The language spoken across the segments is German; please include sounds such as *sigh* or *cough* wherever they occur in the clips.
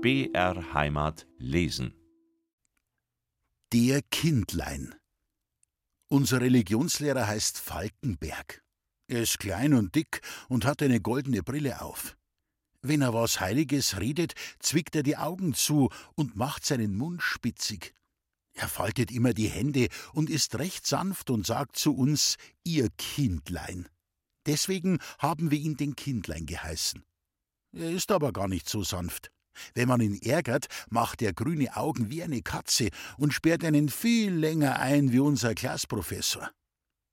BR Heimat lesen. Der Kindlein. Unser Religionslehrer heißt Falkenberg. Er ist klein und dick und hat eine goldene Brille auf. Wenn er was Heiliges redet, zwickt er die Augen zu und macht seinen Mund spitzig. Er faltet immer die Hände und ist recht sanft und sagt zu uns, ihr Kindlein. Deswegen haben wir ihn den Kindlein geheißen. Er ist aber gar nicht so sanft. Wenn man ihn ärgert, macht er grüne Augen wie eine Katze und sperrt einen viel länger ein wie unser Klassprofessor.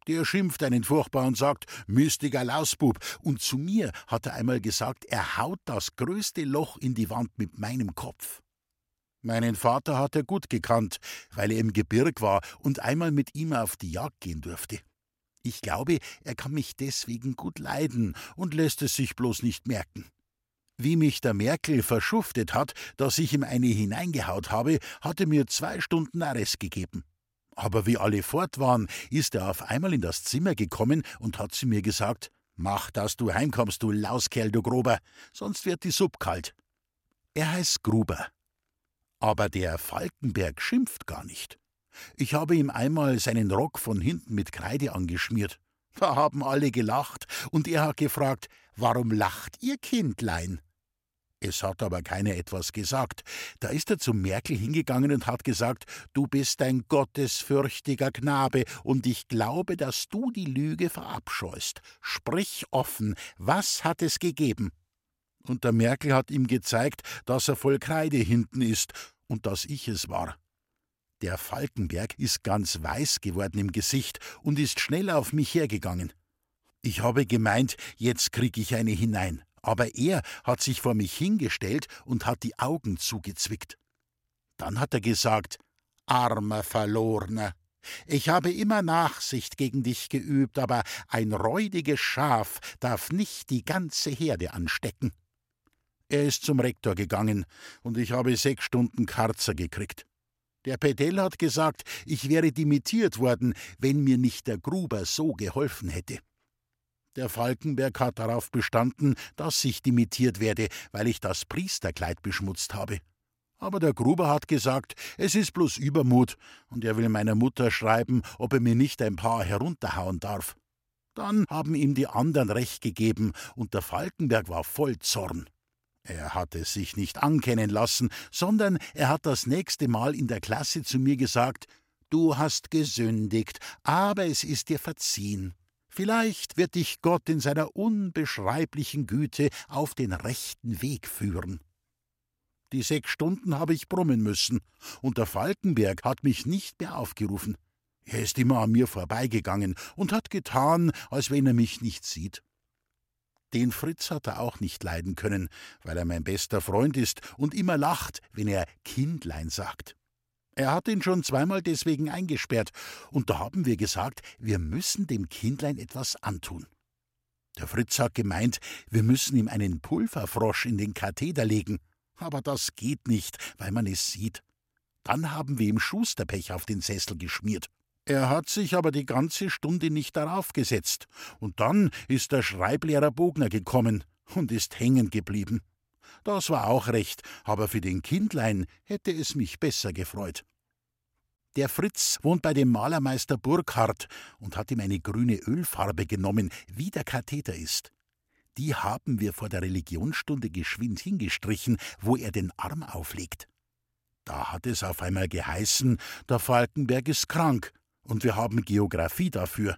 Der schimpft einen furchtbar und sagt, mystiger Lausbub. Und zu mir hat er einmal gesagt, er haut das größte Loch in die Wand mit meinem Kopf. Meinen Vater hat er gut gekannt, weil er im Gebirg war und einmal mit ihm auf die Jagd gehen durfte. Ich glaube, er kann mich deswegen gut leiden und lässt es sich bloß nicht merken. Wie mich der Merkel verschuftet hat, dass ich ihm eine hineingehaut habe, hat er mir zwei Stunden Arrest gegeben. Aber wie alle fort waren, ist er auf einmal in das Zimmer gekommen und hat zu mir gesagt: Mach, dass du heimkommst, du Lauskerl, du Grober, sonst wird die Suppe kalt. Er heißt Gruber. Aber der Falkenberg schimpft gar nicht. Ich habe ihm einmal seinen Rock von hinten mit Kreide angeschmiert. Da haben alle gelacht, und er hat gefragt, warum lacht ihr Kindlein? Es hat aber keiner etwas gesagt. Da ist er zum Merkel hingegangen und hat gesagt, du bist ein gottesfürchtiger Knabe, und ich glaube, dass du die Lüge verabscheust. Sprich offen, was hat es gegeben? Und der Merkel hat ihm gezeigt, dass er voll Kreide hinten ist und dass ich es war. Der Falkenberg ist ganz weiß geworden im Gesicht und ist schnell auf mich hergegangen. Ich habe gemeint, jetzt krieg ich eine hinein, aber er hat sich vor mich hingestellt und hat die Augen zugezwickt. Dann hat er gesagt, armer Verlorner, ich habe immer Nachsicht gegen dich geübt, aber ein räudiges Schaf darf nicht die ganze Herde anstecken. Er ist zum Rektor gegangen, und ich habe sechs Stunden Karzer gekriegt. Der Pedell hat gesagt, ich wäre dimitiert worden, wenn mir nicht der Gruber so geholfen hätte. Der Falkenberg hat darauf bestanden, dass ich dimitiert werde, weil ich das Priesterkleid beschmutzt habe. Aber der Gruber hat gesagt, es ist bloß Übermut, und er will meiner Mutter schreiben, ob er mir nicht ein paar herunterhauen darf. Dann haben ihm die anderen recht gegeben, und der Falkenberg war voll Zorn. Er hat es sich nicht ankennen lassen, sondern er hat das nächste Mal in der Klasse zu mir gesagt Du hast gesündigt, aber es ist dir verziehen. Vielleicht wird dich Gott in seiner unbeschreiblichen Güte auf den rechten Weg führen. Die sechs Stunden habe ich brummen müssen, und der Falkenberg hat mich nicht mehr aufgerufen. Er ist immer an mir vorbeigegangen und hat getan, als wenn er mich nicht sieht. Den Fritz hat er auch nicht leiden können, weil er mein bester Freund ist und immer lacht, wenn er Kindlein sagt. Er hat ihn schon zweimal deswegen eingesperrt, und da haben wir gesagt, wir müssen dem Kindlein etwas antun. Der Fritz hat gemeint, wir müssen ihm einen Pulverfrosch in den Katheder legen, aber das geht nicht, weil man es sieht. Dann haben wir ihm Schusterpech auf den Sessel geschmiert. Er hat sich aber die ganze Stunde nicht darauf gesetzt, und dann ist der Schreiblehrer Bogner gekommen und ist hängen geblieben. Das war auch recht, aber für den Kindlein hätte es mich besser gefreut. Der Fritz wohnt bei dem Malermeister Burkhardt und hat ihm eine grüne Ölfarbe genommen, wie der Katheter ist. Die haben wir vor der Religionsstunde geschwind hingestrichen, wo er den Arm auflegt. Da hat es auf einmal geheißen, der Falkenberg ist krank, und wir haben Geographie dafür.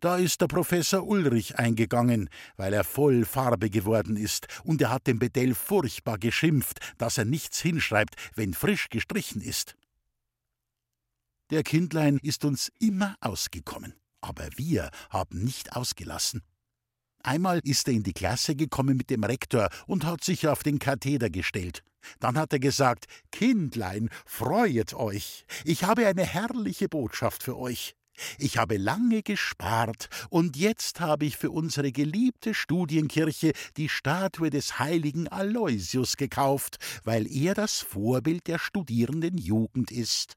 Da ist der Professor Ulrich eingegangen, weil er voll Farbe geworden ist, und er hat dem Bedell furchtbar geschimpft, dass er nichts hinschreibt, wenn frisch gestrichen ist. Der Kindlein ist uns immer ausgekommen, aber wir haben nicht ausgelassen. Einmal ist er in die Klasse gekommen mit dem Rektor und hat sich auf den Katheder gestellt. Dann hat er gesagt: Kindlein, freuet euch. Ich habe eine herrliche Botschaft für euch. Ich habe lange gespart, und jetzt habe ich für unsere geliebte Studienkirche die Statue des heiligen Aloysius gekauft, weil er das Vorbild der studierenden Jugend ist.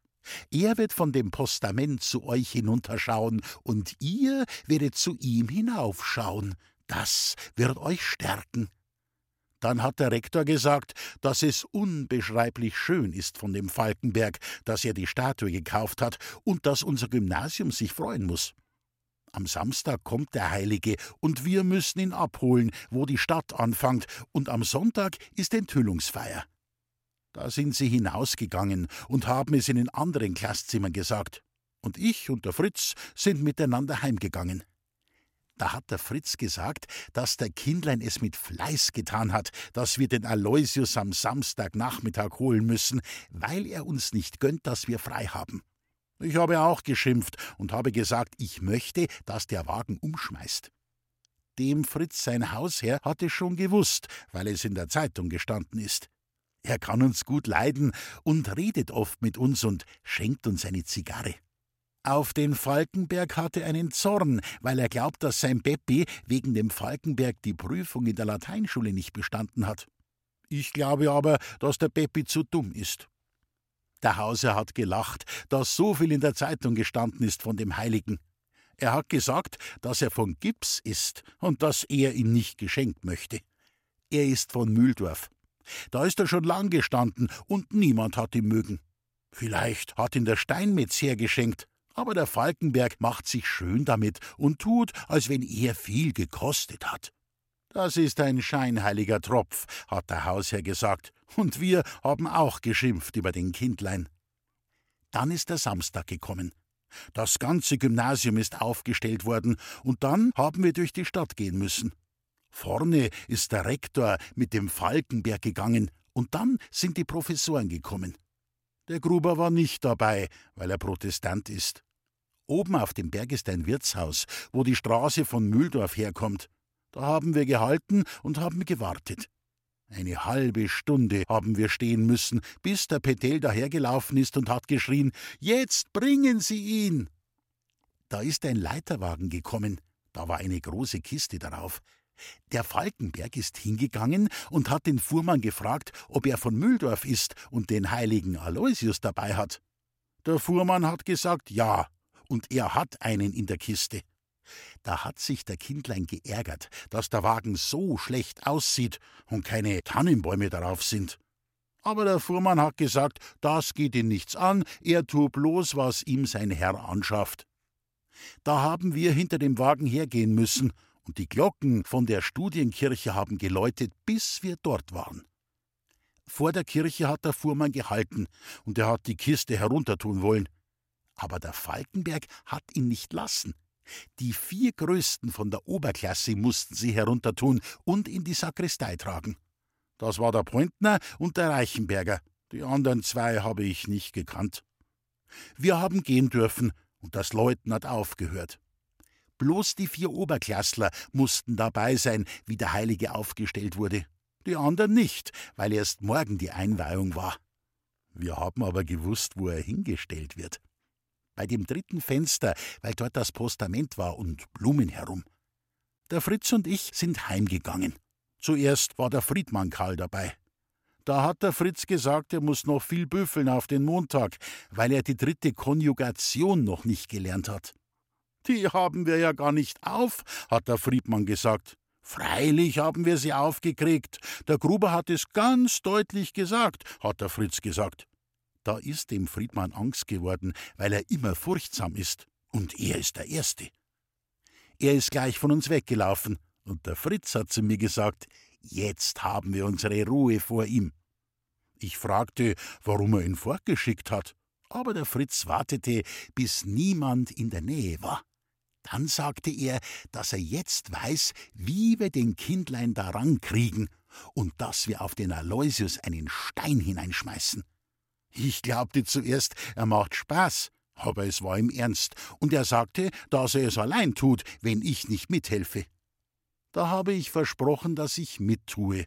Er wird von dem Postament zu euch hinunterschauen, und ihr werdet zu ihm hinaufschauen. Das wird euch stärken. Dann hat der Rektor gesagt, dass es unbeschreiblich schön ist von dem Falkenberg, dass er die Statue gekauft hat und dass unser Gymnasium sich freuen muss. Am Samstag kommt der Heilige und wir müssen ihn abholen, wo die Stadt anfängt, und am Sonntag ist Enthüllungsfeier. Da sind sie hinausgegangen und haben es in den anderen Klasszimmern gesagt. Und ich und der Fritz sind miteinander heimgegangen. Da hat der Fritz gesagt, dass der Kindlein es mit Fleiß getan hat, dass wir den Aloysius am Samstagnachmittag holen müssen, weil er uns nicht gönnt, dass wir frei haben. Ich habe auch geschimpft und habe gesagt, ich möchte, dass der Wagen umschmeißt. Dem Fritz sein Hausherr hat es schon gewusst, weil es in der Zeitung gestanden ist. Er kann uns gut leiden und redet oft mit uns und schenkt uns eine Zigarre. Auf den Falkenberg hatte einen Zorn, weil er glaubt, dass sein Beppi wegen dem Falkenberg die Prüfung in der Lateinschule nicht bestanden hat. Ich glaube aber, dass der Beppi zu dumm ist. Der Hauser hat gelacht, dass so viel in der Zeitung gestanden ist von dem Heiligen. Er hat gesagt, dass er von Gips ist und dass er ihn nicht geschenkt möchte. Er ist von Mühldorf. Da ist er schon lang gestanden und niemand hat ihn mögen. Vielleicht hat ihn der Steinmetz hergeschenkt, aber der Falkenberg macht sich schön damit und tut, als wenn er viel gekostet hat. Das ist ein scheinheiliger Tropf, hat der Hausherr gesagt, und wir haben auch geschimpft über den Kindlein. Dann ist der Samstag gekommen. Das ganze Gymnasium ist aufgestellt worden, und dann haben wir durch die Stadt gehen müssen. Vorne ist der Rektor mit dem Falkenberg gegangen, und dann sind die Professoren gekommen. Der Gruber war nicht dabei, weil er Protestant ist. Oben auf dem Berg ist ein Wirtshaus, wo die Straße von Mühldorf herkommt. Da haben wir gehalten und haben gewartet. Eine halbe Stunde haben wir stehen müssen, bis der Petel dahergelaufen ist und hat geschrien: Jetzt bringen Sie ihn! Da ist ein Leiterwagen gekommen. Da war eine große Kiste darauf. Der Falkenberg ist hingegangen und hat den Fuhrmann gefragt, ob er von Mühldorf ist und den heiligen Aloysius dabei hat. Der Fuhrmann hat gesagt ja, und er hat einen in der Kiste. Da hat sich der Kindlein geärgert, dass der Wagen so schlecht aussieht und keine Tannenbäume darauf sind. Aber der Fuhrmann hat gesagt, das geht ihn nichts an, er tue bloß, was ihm sein Herr anschafft. Da haben wir hinter dem Wagen hergehen müssen, und die Glocken von der Studienkirche haben geläutet, bis wir dort waren. Vor der Kirche hat der Fuhrmann gehalten, und er hat die Kiste heruntertun wollen. Aber der Falkenberg hat ihn nicht lassen. Die vier Größten von der Oberklasse mussten sie heruntertun und in die Sakristei tragen. Das war der Pointner und der Reichenberger. Die anderen zwei habe ich nicht gekannt. Wir haben gehen dürfen und das Läuten hat aufgehört. Bloß die vier Oberklassler mussten dabei sein, wie der Heilige aufgestellt wurde. Die anderen nicht, weil erst morgen die Einweihung war. Wir haben aber gewusst, wo er hingestellt wird bei dem dritten Fenster, weil dort das Postament war und Blumen herum. Der Fritz und ich sind heimgegangen. Zuerst war der Friedmann Karl dabei. Da hat der Fritz gesagt, er muss noch viel büffeln auf den Montag, weil er die dritte Konjugation noch nicht gelernt hat. Die haben wir ja gar nicht auf, hat der Friedmann gesagt. Freilich haben wir sie aufgekriegt. Der Gruber hat es ganz deutlich gesagt, hat der Fritz gesagt. Da ist dem Friedmann Angst geworden, weil er immer furchtsam ist. Und er ist der Erste. Er ist gleich von uns weggelaufen, und der Fritz hat zu mir gesagt, jetzt haben wir unsere Ruhe vor ihm. Ich fragte, warum er ihn fortgeschickt hat, aber der Fritz wartete, bis niemand in der Nähe war. Dann sagte er, dass er jetzt weiß, wie wir den Kindlein daran kriegen und dass wir auf den Aloysius einen Stein hineinschmeißen. Ich glaubte zuerst, er macht Spaß, aber es war ihm ernst, und er sagte, dass er es allein tut, wenn ich nicht mithelfe. Da habe ich versprochen, dass ich mittue.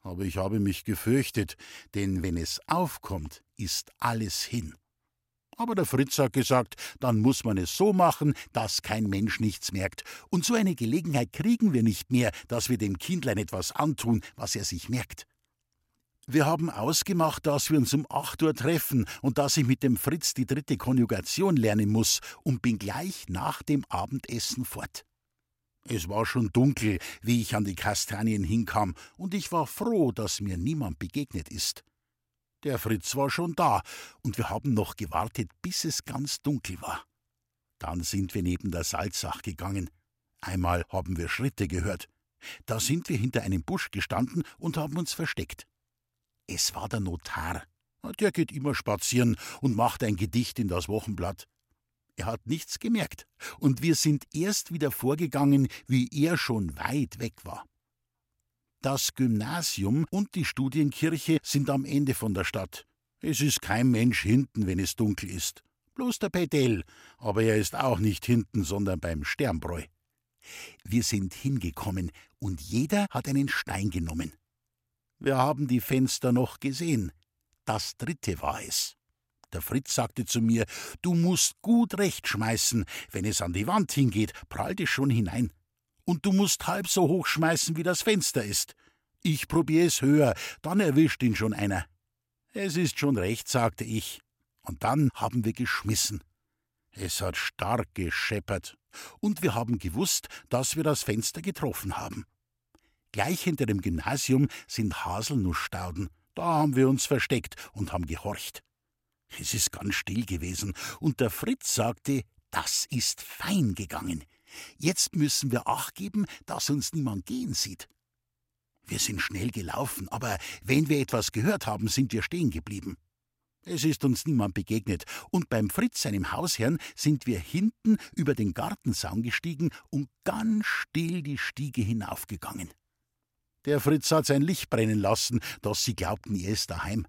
Aber ich habe mich gefürchtet, denn wenn es aufkommt, ist alles hin. Aber der Fritz hat gesagt, dann muss man es so machen, dass kein Mensch nichts merkt. Und so eine Gelegenheit kriegen wir nicht mehr, dass wir dem Kindlein etwas antun, was er sich merkt. Wir haben ausgemacht, dass wir uns um acht Uhr treffen und dass ich mit dem Fritz die dritte Konjugation lernen muss und bin gleich nach dem Abendessen fort. Es war schon dunkel, wie ich an die Kastanien hinkam, und ich war froh, dass mir niemand begegnet ist. Der Fritz war schon da, und wir haben noch gewartet, bis es ganz dunkel war. Dann sind wir neben der Salzach gegangen. Einmal haben wir Schritte gehört. Da sind wir hinter einem Busch gestanden und haben uns versteckt. Es war der Notar. Der geht immer spazieren und macht ein Gedicht in das Wochenblatt. Er hat nichts gemerkt, und wir sind erst wieder vorgegangen, wie er schon weit weg war. Das Gymnasium und die Studienkirche sind am Ende von der Stadt. Es ist kein Mensch hinten, wenn es dunkel ist. Bloß der Pedell, aber er ist auch nicht hinten, sondern beim Sternbräu. Wir sind hingekommen, und jeder hat einen Stein genommen. Wir haben die Fenster noch gesehen. Das dritte war es. Der Fritz sagte zu mir, du musst gut recht schmeißen, wenn es an die Wand hingeht, prallt es schon hinein. Und du musst halb so hoch schmeißen, wie das Fenster ist. Ich probiere es höher, dann erwischt ihn schon einer. Es ist schon recht, sagte ich. Und dann haben wir geschmissen. Es hat stark gescheppert, und wir haben gewusst, dass wir das Fenster getroffen haben. Gleich hinter dem Gymnasium sind Haselnussstauden. Da haben wir uns versteckt und haben gehorcht. Es ist ganz still gewesen, und der Fritz sagte, das ist fein gegangen. Jetzt müssen wir Acht geben, dass uns niemand gehen sieht. Wir sind schnell gelaufen, aber wenn wir etwas gehört haben, sind wir stehen geblieben. Es ist uns niemand begegnet, und beim Fritz, seinem Hausherrn, sind wir hinten über den Gartensaum gestiegen und ganz still die Stiege hinaufgegangen. Der Fritz hat sein Licht brennen lassen, dass sie glaubten, er ist daheim.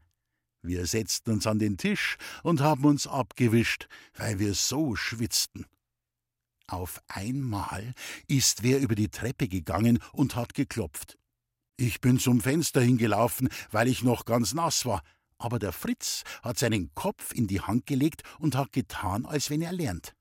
Wir setzten uns an den Tisch und haben uns abgewischt, weil wir so schwitzten. Auf einmal ist wer über die Treppe gegangen und hat geklopft. Ich bin zum Fenster hingelaufen, weil ich noch ganz nass war, aber der Fritz hat seinen Kopf in die Hand gelegt und hat getan, als wenn er lernt.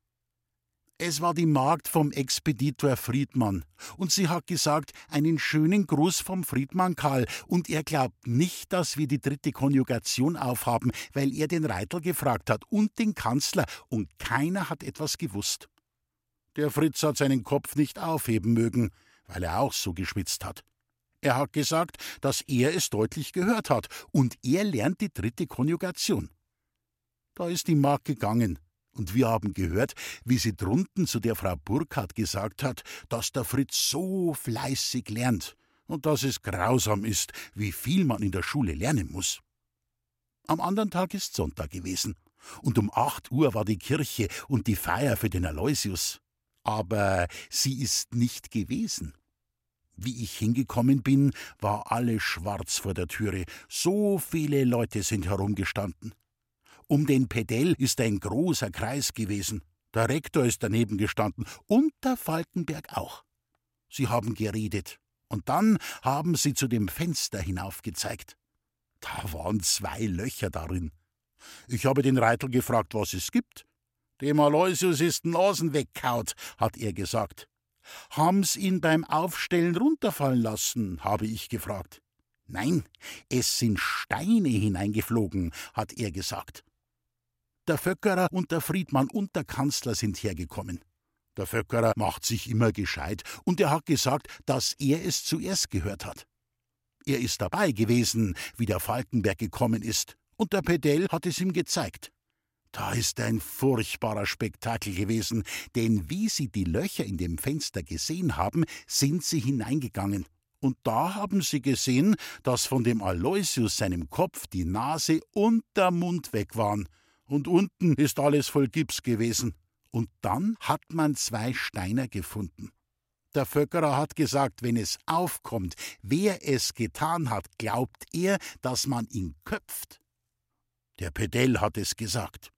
Es war die Magd vom Expeditor Friedmann, und sie hat gesagt, einen schönen Gruß vom Friedmann Karl, und er glaubt nicht, dass wir die dritte Konjugation aufhaben, weil er den Reitel gefragt hat und den Kanzler, und keiner hat etwas gewusst. Der Fritz hat seinen Kopf nicht aufheben mögen, weil er auch so geschwitzt hat. Er hat gesagt, dass er es deutlich gehört hat, und er lernt die dritte Konjugation. Da ist die Magd gegangen, und wir haben gehört, wie sie drunten zu der Frau Burkhardt gesagt hat, dass der Fritz so fleißig lernt und dass es grausam ist, wie viel man in der Schule lernen muss. Am anderen Tag ist Sonntag gewesen, und um acht Uhr war die Kirche und die Feier für den Aloysius. Aber sie ist nicht gewesen. Wie ich hingekommen bin, war alles schwarz vor der Türe, so viele Leute sind herumgestanden. Um den Pedell ist ein großer Kreis gewesen. Der Rektor ist daneben gestanden und der Falkenberg auch. Sie haben geredet und dann haben sie zu dem Fenster hinaufgezeigt. Da waren zwei Löcher darin. Ich habe den Reitel gefragt, was es gibt. Dem Aloysius ist Nasen wegkaut, hat er gesagt. Haben's ihn beim Aufstellen runterfallen lassen, habe ich gefragt. Nein, es sind Steine hineingeflogen, hat er gesagt. Der Vöckerer und der Friedmann und der Kanzler sind hergekommen. Der Vöckerer macht sich immer gescheit und er hat gesagt, dass er es zuerst gehört hat. Er ist dabei gewesen, wie der Falkenberg gekommen ist, und der Pedell hat es ihm gezeigt. Da ist ein furchtbarer Spektakel gewesen, denn wie sie die Löcher in dem Fenster gesehen haben, sind sie hineingegangen. Und da haben sie gesehen, dass von dem Aloysius seinem Kopf die Nase und der Mund weg waren und unten ist alles voll Gips gewesen. Und dann hat man zwei Steiner gefunden. Der Vöckerer hat gesagt, wenn es aufkommt, wer es getan hat, glaubt er, dass man ihn köpft. Der Pedell hat es gesagt.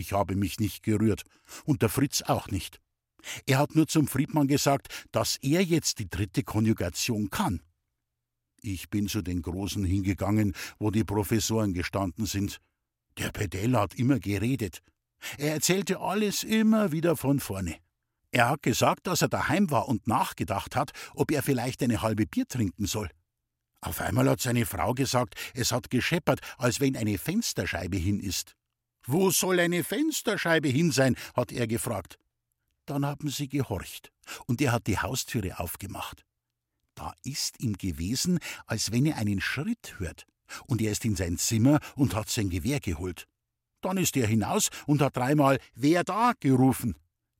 Ich habe mich nicht gerührt und der Fritz auch nicht. Er hat nur zum Friedmann gesagt, dass er jetzt die dritte Konjugation kann. Ich bin zu den Großen hingegangen, wo die Professoren gestanden sind. Der Pedell hat immer geredet. Er erzählte alles immer wieder von vorne. Er hat gesagt, dass er daheim war und nachgedacht hat, ob er vielleicht eine halbe Bier trinken soll. Auf einmal hat seine Frau gesagt, es hat gescheppert, als wenn eine Fensterscheibe hin ist. Wo soll eine Fensterscheibe hin sein? hat er gefragt. Dann haben sie gehorcht, und er hat die Haustüre aufgemacht. Da ist ihm gewesen, als wenn er einen Schritt hört, und er ist in sein Zimmer und hat sein Gewehr geholt. Dann ist er hinaus und hat dreimal Wer da gerufen.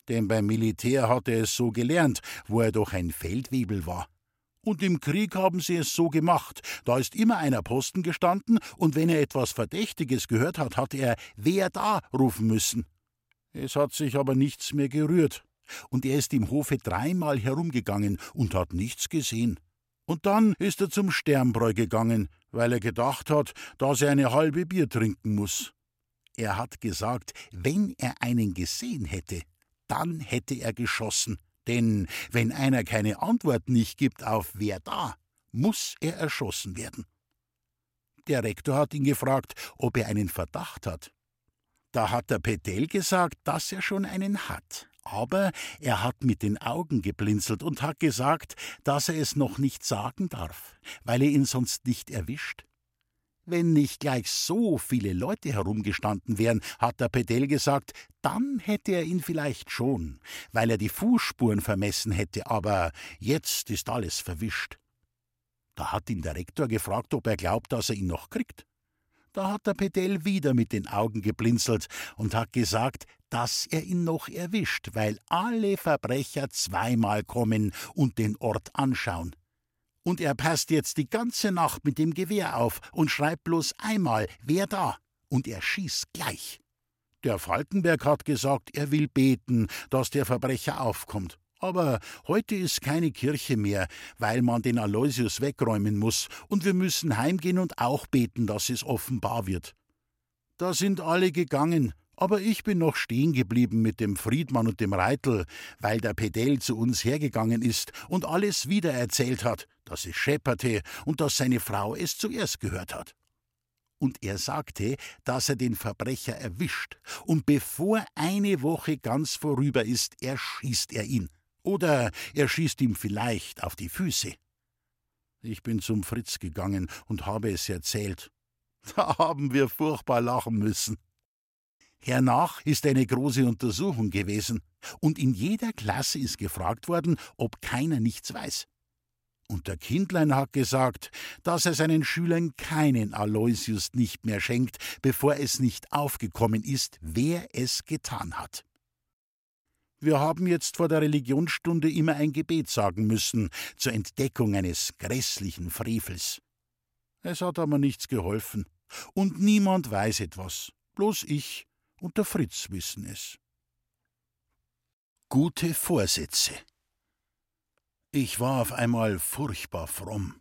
Denn beim Militär hat er es so gelernt, wo er doch ein Feldwebel war. Und im Krieg haben sie es so gemacht. Da ist immer einer Posten gestanden, und wenn er etwas Verdächtiges gehört hat, hat er Wer da rufen müssen. Es hat sich aber nichts mehr gerührt, und er ist im Hofe dreimal herumgegangen und hat nichts gesehen. Und dann ist er zum Sternbräu gegangen, weil er gedacht hat, dass er eine halbe Bier trinken muss. Er hat gesagt, wenn er einen gesehen hätte, dann hätte er geschossen, denn wenn einer keine Antwort nicht gibt auf wer da, muss er erschossen werden. Der Rektor hat ihn gefragt, ob er einen Verdacht hat. Da hat der Pedell gesagt, dass er schon einen hat, aber er hat mit den Augen geblinzelt und hat gesagt, dass er es noch nicht sagen darf, weil er ihn sonst nicht erwischt. Wenn nicht gleich so viele Leute herumgestanden wären, hat der Pedell gesagt, dann hätte er ihn vielleicht schon, weil er die Fußspuren vermessen hätte, aber jetzt ist alles verwischt. Da hat ihn der Rektor gefragt, ob er glaubt, dass er ihn noch kriegt. Da hat der Pedell wieder mit den Augen geblinzelt und hat gesagt, dass er ihn noch erwischt, weil alle Verbrecher zweimal kommen und den Ort anschauen. Und er passt jetzt die ganze Nacht mit dem Gewehr auf und schreibt bloß einmal, wer da, und er schießt gleich. Der Falkenberg hat gesagt, er will beten, dass der Verbrecher aufkommt. Aber heute ist keine Kirche mehr, weil man den Aloysius wegräumen muss, und wir müssen heimgehen und auch beten, dass es offenbar wird. Da sind alle gegangen, aber ich bin noch stehen geblieben mit dem Friedmann und dem Reitel, weil der Pedell zu uns hergegangen ist und alles wieder erzählt hat, dass es schepperte und dass seine Frau es zuerst gehört hat. Und er sagte, dass er den Verbrecher erwischt, und bevor eine Woche ganz vorüber ist, erschießt er ihn. Oder er schießt ihm vielleicht auf die Füße. Ich bin zum Fritz gegangen und habe es erzählt. *laughs* Da haben wir furchtbar lachen müssen. Hernach ist eine große Untersuchung gewesen, und in jeder Klasse ist gefragt worden, ob keiner nichts weiß. Und der Kindlein hat gesagt, dass er seinen Schülern keinen Aloysius nicht mehr schenkt, bevor es nicht aufgekommen ist, wer es getan hat. Wir haben jetzt vor der Religionsstunde immer ein Gebet sagen müssen zur Entdeckung eines grässlichen Frevels. Es hat aber nichts geholfen, und niemand weiß etwas, bloß ich und der Fritz wissen es. Gute Vorsätze Ich war auf einmal furchtbar fromm.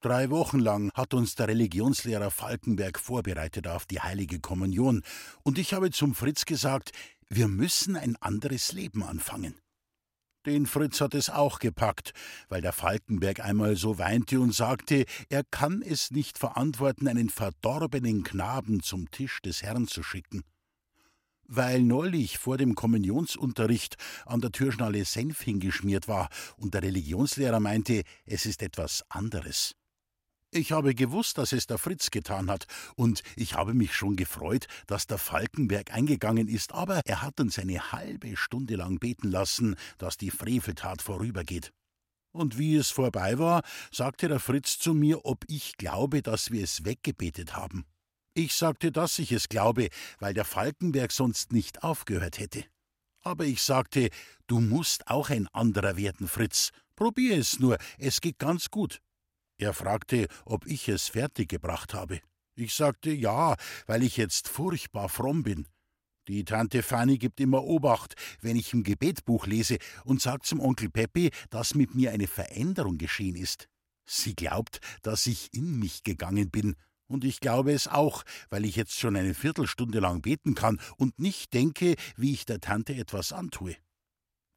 Drei Wochen lang hat uns der Religionslehrer Falkenberg vorbereitet auf die heilige Kommunion, und ich habe zum Fritz gesagt, wir müssen ein anderes Leben anfangen. Den Fritz hat es auch gepackt, weil der Falkenberg einmal so weinte und sagte, er kann es nicht verantworten, einen verdorbenen Knaben zum Tisch des Herrn zu schicken weil neulich vor dem Kommunionsunterricht an der Türschnalle Senf hingeschmiert war und der Religionslehrer meinte, es ist etwas anderes. Ich habe gewusst, dass es der Fritz getan hat, und ich habe mich schon gefreut, dass der Falkenberg eingegangen ist, aber er hat uns eine halbe Stunde lang beten lassen, dass die Freveltat vorübergeht. Und wie es vorbei war, sagte der Fritz zu mir, ob ich glaube, dass wir es weggebetet haben. Ich sagte, dass ich es glaube, weil der Falkenberg sonst nicht aufgehört hätte. Aber ich sagte, du musst auch ein anderer werden, Fritz. Probier es nur, es geht ganz gut. Er fragte, ob ich es fertiggebracht habe. Ich sagte ja, weil ich jetzt furchtbar fromm bin. Die Tante Fanny gibt immer Obacht, wenn ich im Gebetbuch lese, und sagt zum Onkel Peppi, dass mit mir eine Veränderung geschehen ist. Sie glaubt, dass ich in mich gegangen bin, und ich glaube es auch, weil ich jetzt schon eine Viertelstunde lang beten kann und nicht denke, wie ich der Tante etwas antue.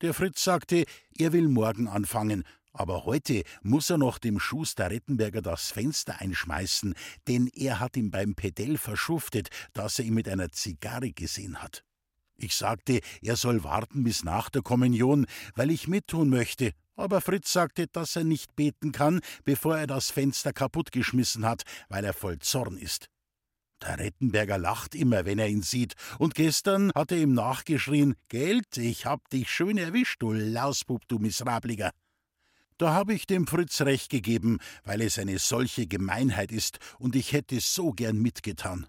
Der Fritz sagte, er will morgen anfangen, aber heute muss er noch dem Schuster Rettenberger das Fenster einschmeißen, denn er hat ihm beim Pedell verschuftet, dass er ihn mit einer Zigarre gesehen hat. Ich sagte, er soll warten bis nach der Kommunion, weil ich mittun möchte, aber Fritz sagte, dass er nicht beten kann, bevor er das Fenster kaputtgeschmissen hat, weil er voll Zorn ist. Der Rettenberger lacht immer, wenn er ihn sieht, und gestern hat er ihm nachgeschrien: Geld, ich hab dich schön erwischt, du Lausbub, du Missrabliger. Da habe ich dem Fritz recht gegeben, weil es eine solche Gemeinheit ist, und ich hätte so gern mitgetan.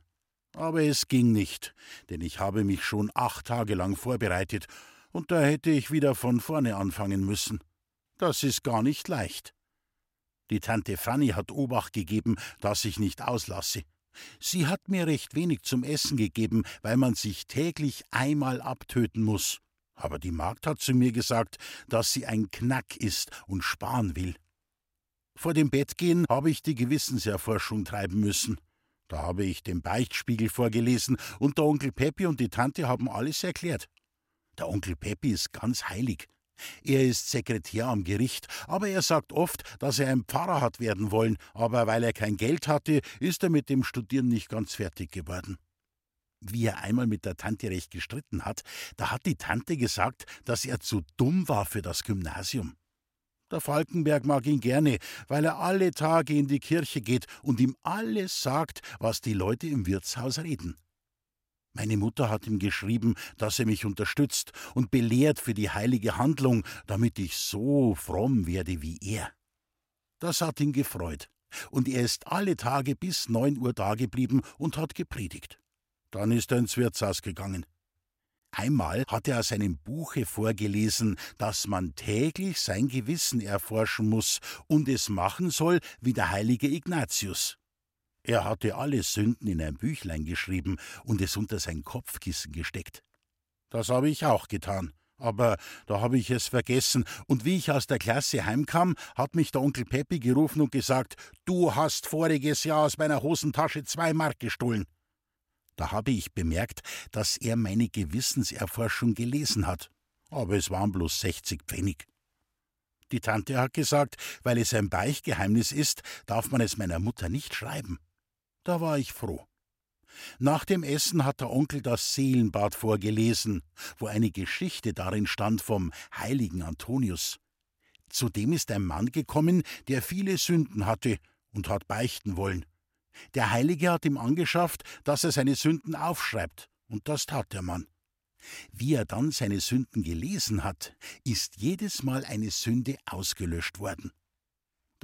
Aber es ging nicht, denn ich habe mich schon acht Tage lang vorbereitet, und da hätte ich wieder von vorne anfangen müssen. Das ist gar nicht leicht. Die Tante Fanny hat Obacht gegeben, dass ich nicht auslasse. Sie hat mir recht wenig zum Essen gegeben, weil man sich täglich einmal abtöten muss. Aber die Magd hat zu mir gesagt, dass sie ein Knack ist und sparen will. Vor dem Bettgehen habe ich die Gewissenserforschung treiben müssen. Da habe ich den Beichtspiegel vorgelesen und der Onkel Peppi und die Tante haben alles erklärt. Der Onkel Peppi ist ganz heilig. Er ist Sekretär am Gericht, aber er sagt oft, dass er ein Pfarrer hat werden wollen, aber weil er kein Geld hatte, ist er mit dem Studieren nicht ganz fertig geworden. Wie er einmal mit der Tante recht gestritten hat, da hat die Tante gesagt, dass er zu dumm war für das Gymnasium. Der Falkenberg mag ihn gerne, weil er alle Tage in die Kirche geht und ihm alles sagt, was die Leute im Wirtshaus reden. Meine Mutter hat ihm geschrieben, dass er mich unterstützt und belehrt für die heilige Handlung, damit ich so fromm werde wie er. Das hat ihn gefreut, und er ist alle Tage bis neun Uhr dageblieben und hat gepredigt. Dann ist er ins Wirtshaus gegangen. Einmal hat er aus einem Buche vorgelesen, dass man täglich sein Gewissen erforschen muss und es machen soll wie der heilige Ignatius. Er hatte alle Sünden in ein Büchlein geschrieben und es unter sein Kopfkissen gesteckt. Das habe ich auch getan, aber da habe ich es vergessen, und wie ich aus der Klasse heimkam, hat mich der Onkel Peppi gerufen und gesagt, du hast voriges Jahr aus meiner Hosentasche zwei Mark gestohlen. Da habe ich bemerkt, dass er meine Gewissenserforschung gelesen hat. Aber es waren bloß 60 Pfennig. Die Tante hat gesagt, weil es ein Beichgeheimnis ist, darf man es meiner Mutter nicht schreiben. Da war ich froh. Nach dem Essen hat der Onkel das Seelenbad vorgelesen, wo eine Geschichte darin stand vom heiligen Antonius. Zudem ist ein Mann gekommen, der viele Sünden hatte und hat beichten wollen. Der Heilige hat ihm angeschafft, dass er seine Sünden aufschreibt, und das tat der Mann. Wie er dann seine Sünden gelesen hat, ist jedes Mal eine Sünde ausgelöscht worden.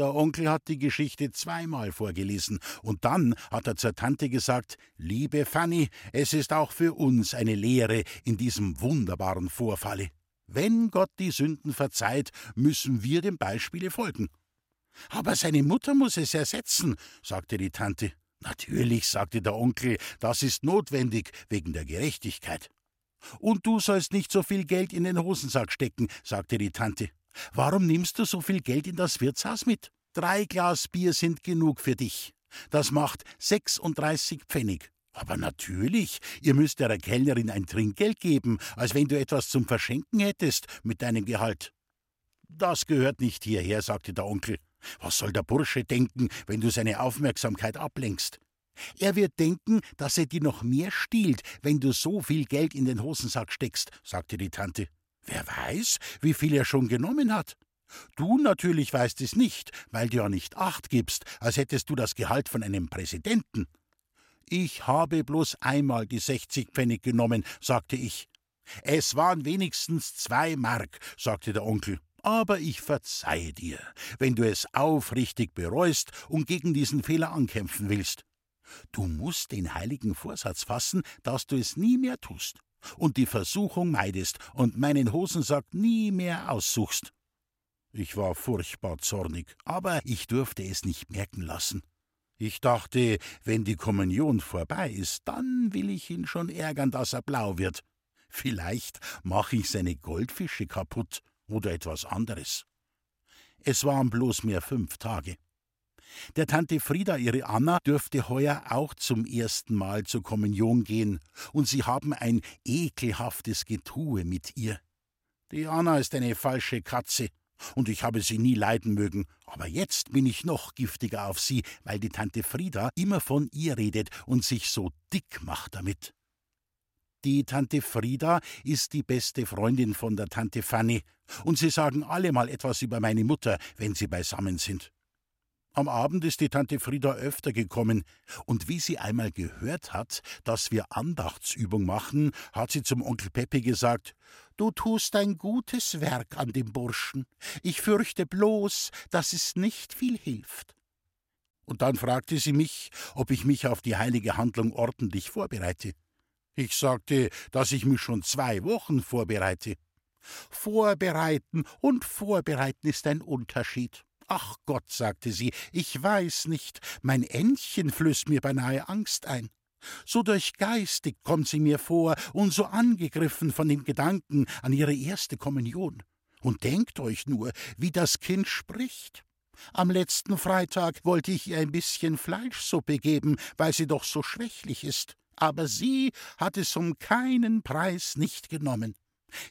Der Onkel hat die Geschichte zweimal vorgelesen, und dann hat er zur Tante gesagt Liebe Fanny, es ist auch für uns eine Lehre in diesem wunderbaren Vorfalle. Wenn Gott die Sünden verzeiht, müssen wir dem Beispiele folgen. Aber seine Mutter muss es ersetzen, sagte die Tante. Natürlich, sagte der Onkel, das ist notwendig wegen der Gerechtigkeit. Und du sollst nicht so viel Geld in den Hosensack stecken, sagte die Tante. Warum nimmst du so viel Geld in das Wirtshaus mit? Drei Glas Bier sind genug für dich. Das macht 36 Pfennig. Aber natürlich, ihr müsst der Kellnerin ein Trinkgeld geben, als wenn du etwas zum Verschenken hättest mit deinem Gehalt. Das gehört nicht hierher, sagte der Onkel. Was soll der Bursche denken, wenn du seine Aufmerksamkeit ablenkst? Er wird denken, dass er dir noch mehr stiehlt, wenn du so viel Geld in den Hosensack steckst, sagte die Tante. Wer weiß, wie viel er schon genommen hat. Du natürlich weißt es nicht, weil du ja nicht acht gibst, als hättest du das Gehalt von einem Präsidenten. Ich habe bloß einmal die sechzig Pfennig genommen, sagte ich. Es waren wenigstens zwei Mark, sagte der Onkel. Aber ich verzeihe dir, wenn du es aufrichtig bereust und gegen diesen Fehler ankämpfen willst. Du musst den heiligen Vorsatz fassen, dass du es nie mehr tust und die Versuchung meidest und meinen Hosensack nie mehr aussuchst. Ich war furchtbar zornig, aber ich durfte es nicht merken lassen. Ich dachte, wenn die Kommunion vorbei ist, dann will ich ihn schon ärgern, dass er blau wird. Vielleicht mache ich seine Goldfische kaputt oder etwas anderes. Es waren bloß mehr fünf Tage. Der Tante Frieda, ihre Anna, dürfte heuer auch zum ersten Mal zur Kommunion gehen, und sie haben ein ekelhaftes Getue mit ihr. Die Anna ist eine falsche Katze, und ich habe sie nie leiden mögen, aber jetzt bin ich noch giftiger auf sie, weil die Tante Frieda immer von ihr redet und sich so dick macht damit. Die Tante Frieda ist die beste Freundin von der Tante Fanny, und sie sagen alle mal etwas über meine Mutter, wenn sie beisammen sind. Am Abend ist die Tante Frieda öfter gekommen, und wie sie einmal gehört hat, dass wir Andachtsübung machen, hat sie zum Onkel Peppi gesagt: Du tust ein gutes Werk an dem Burschen. Ich fürchte bloß, dass es nicht viel hilft. Und dann fragte sie mich, ob ich mich auf die heilige Handlung ordentlich vorbereite. Ich sagte, dass ich mich schon zwei Wochen vorbereite. Vorbereiten und vorbereiten ist ein Unterschied. Ach Gott, sagte sie, ich weiß nicht, mein Entchen flößt mir beinahe Angst ein. So durchgeistig kommt sie mir vor und so angegriffen von dem Gedanken an ihre erste Kommunion. Und denkt euch nur, wie das Kind spricht. Am letzten Freitag wollte ich ihr ein bisschen Fleischsuppe geben, weil sie doch so schwächlich ist. Aber sie hat es um keinen Preis nicht genommen.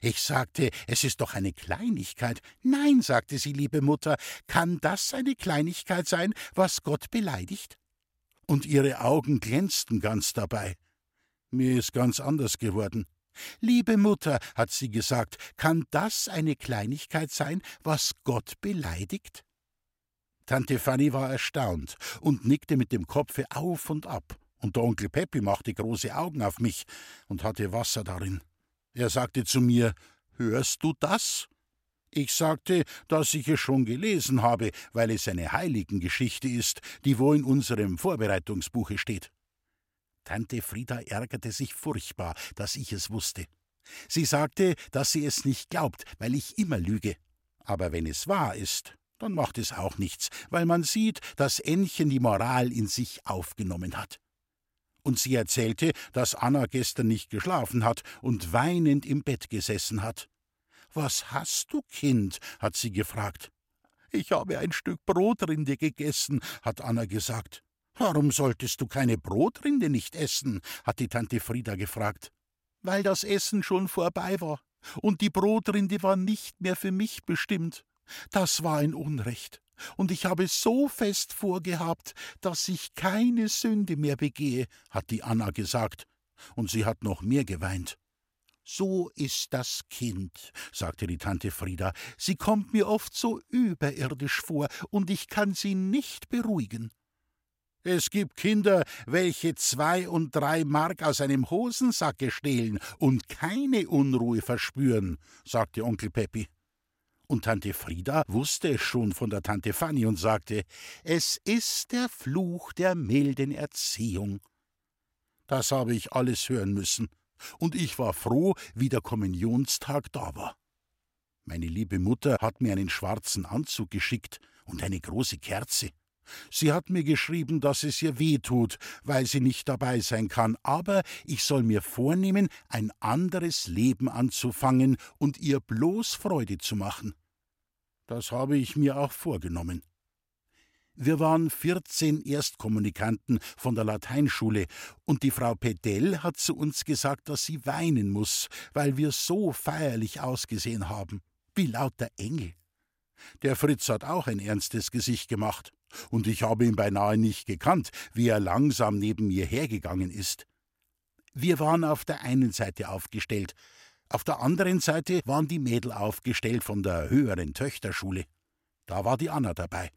Ich sagte, es ist doch eine Kleinigkeit. Nein, sagte sie, liebe Mutter, kann das eine Kleinigkeit sein, was Gott beleidigt? Und ihre Augen glänzten ganz dabei. Mir ist ganz anders geworden. Liebe Mutter, hat sie gesagt, kann das eine Kleinigkeit sein, was Gott beleidigt? Tante Fanny war erstaunt und nickte mit dem Kopfe auf und ab, und der Onkel Peppi machte große Augen auf mich und hatte Wasser darin. Er sagte zu mir Hörst du das? Ich sagte, dass ich es schon gelesen habe, weil es eine Heiligengeschichte ist, die wo in unserem Vorbereitungsbuche steht. Tante Frieda ärgerte sich furchtbar, dass ich es wusste. Sie sagte, dass sie es nicht glaubt, weil ich immer lüge. Aber wenn es wahr ist, dann macht es auch nichts, weil man sieht, dass Ännchen die Moral in sich aufgenommen hat und sie erzählte, dass Anna gestern nicht geschlafen hat und weinend im Bett gesessen hat. Was hast du, Kind? hat sie gefragt. Ich habe ein Stück Brotrinde gegessen, hat Anna gesagt. Warum solltest du keine Brotrinde nicht essen? hat die Tante Frieda gefragt. Weil das Essen schon vorbei war, und die Brotrinde war nicht mehr für mich bestimmt. Das war ein Unrecht und ich habe so fest vorgehabt, dass ich keine Sünde mehr begehe, hat die Anna gesagt, und sie hat noch mehr geweint. So ist das Kind, sagte die Tante Frieda. Sie kommt mir oft so überirdisch vor, und ich kann sie nicht beruhigen. Es gibt Kinder, welche zwei und drei Mark aus einem Hosensacke stehlen und keine Unruhe verspüren, sagte Onkel Peppi. Und Tante Frieda wusste es schon von der Tante Fanny und sagte, es ist der Fluch der milden Erziehung. Das habe ich alles hören müssen, und ich war froh, wie der Kommunionstag da war. Meine liebe Mutter hat mir einen schwarzen Anzug geschickt und eine große Kerze. Sie hat mir geschrieben, dass es ihr weh tut, weil sie nicht dabei sein kann, aber ich soll mir vornehmen, ein anderes Leben anzufangen und ihr bloß Freude zu machen. Das habe ich mir auch vorgenommen. Wir waren 14 Erstkommunikanten von der Lateinschule, und die Frau Pedell hat zu uns gesagt, dass sie weinen muss, weil wir so feierlich ausgesehen haben, wie lauter Engel. Der Fritz hat auch ein ernstes Gesicht gemacht und ich habe ihn beinahe nicht gekannt, wie er langsam neben mir hergegangen ist. Wir waren auf der einen Seite aufgestellt, auf der anderen Seite waren die Mädel aufgestellt von der höheren Töchterschule. Da war die Anna dabei.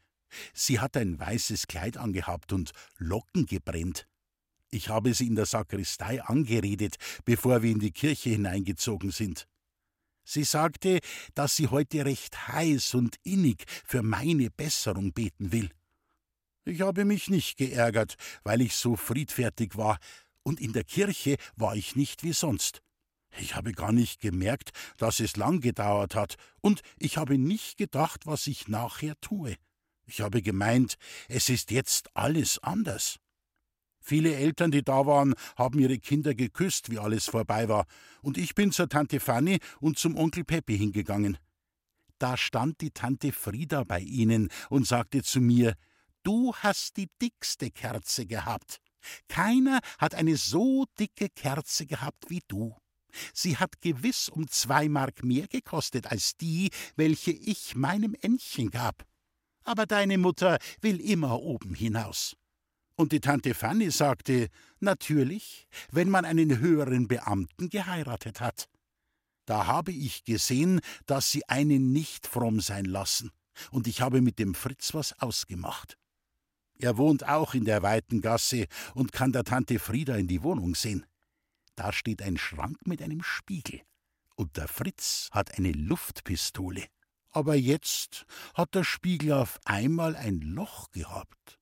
Sie hat ein weißes Kleid angehabt und Locken gebrennt. Ich habe sie in der Sakristei angeredet, bevor wir in die Kirche hineingezogen sind. Sie sagte, dass sie heute recht heiß und innig für meine Besserung beten will. Ich habe mich nicht geärgert, weil ich so friedfertig war, und in der Kirche war ich nicht wie sonst. Ich habe gar nicht gemerkt, dass es lang gedauert hat, und ich habe nicht gedacht, was ich nachher tue. Ich habe gemeint, es ist jetzt alles anders. Viele Eltern, die da waren, haben ihre Kinder geküsst, wie alles vorbei war, und ich bin zur Tante Fanny und zum Onkel Peppi hingegangen. Da stand die Tante Frieda bei ihnen und sagte zu mir, Du hast die dickste Kerze gehabt. Keiner hat eine so dicke Kerze gehabt wie du. Sie hat gewiss um zwei Mark mehr gekostet als die, welche ich meinem Entchen gab. Aber deine Mutter will immer oben hinaus. Und die Tante Fanny sagte, natürlich, wenn man einen höheren Beamten geheiratet hat. Da habe ich gesehen, dass sie einen nicht fromm sein lassen, und ich habe mit dem Fritz was ausgemacht. Er wohnt auch in der weiten Gasse und kann der Tante Frieda in die Wohnung sehen. Da steht ein Schrank mit einem Spiegel. Und der Fritz hat eine Luftpistole. Aber jetzt hat der Spiegel auf einmal ein Loch gehabt.